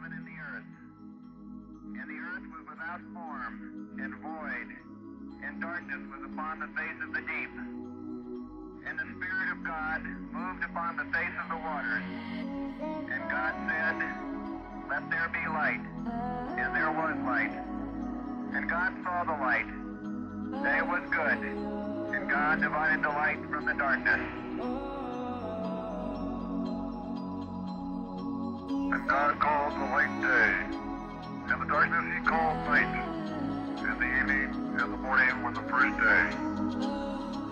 heaven and the earth. And the earth was without form and void, and darkness was upon the face of the deep. And the Spirit of God moved upon the face of the waters. And God said, Let there be light. And there was light. And God saw the light. It was good. And God divided the light from the darkness. God called the light day, and the darkness he called night. And the evening and the morning were the first day.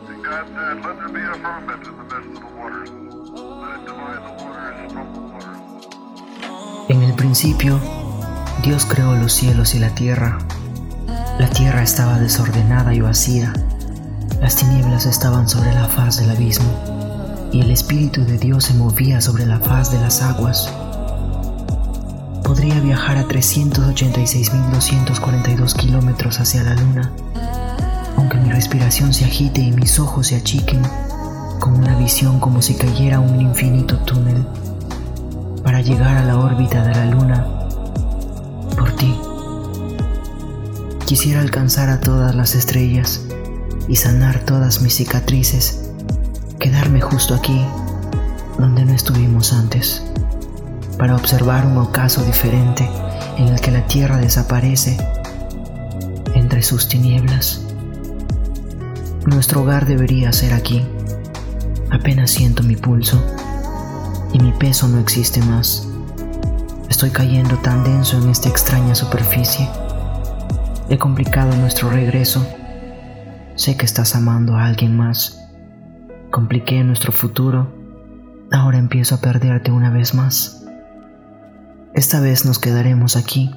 And God said, Let there be a firmament in the midst of the waters. Let it divide the waters from the waters. En el principio, Dios creó los cielos y la tierra. La tierra estaba desordenada y vacía. Las tinieblas estaban sobre la faz del abismo, y el Espíritu de Dios se movía sobre la faz de las aguas. Podría viajar a 386.242 kilómetros hacia la luna, aunque mi respiración se agite y mis ojos se achiquen, con una visión como si cayera un infinito túnel, para llegar a la órbita de la luna, por ti. Quisiera alcanzar a todas las estrellas y sanar todas mis cicatrices, quedarme justo aquí, donde no estuvimos antes para observar un ocaso diferente en el que la tierra desaparece entre sus tinieblas. Nuestro hogar debería ser aquí. Apenas siento mi pulso y mi peso no existe más. Estoy cayendo tan denso en esta extraña superficie. He complicado nuestro regreso. Sé que estás amando a alguien más. Compliqué nuestro futuro. Ahora empiezo a perderte una vez más. Esta vez nos quedaremos aquí,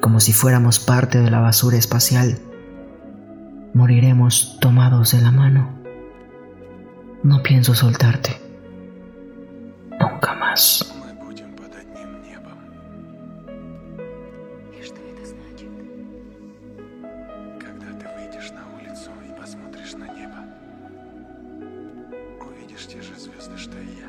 como si fuéramos parte de la basura espacial. Moriremos tomados de la mano. No pienso soltarte. Nunca más. Мы будем под одним небом. И что это значит? Когда ты выйдешь на улицу и посмотришь на небо, увидишь те же звезды, что и я.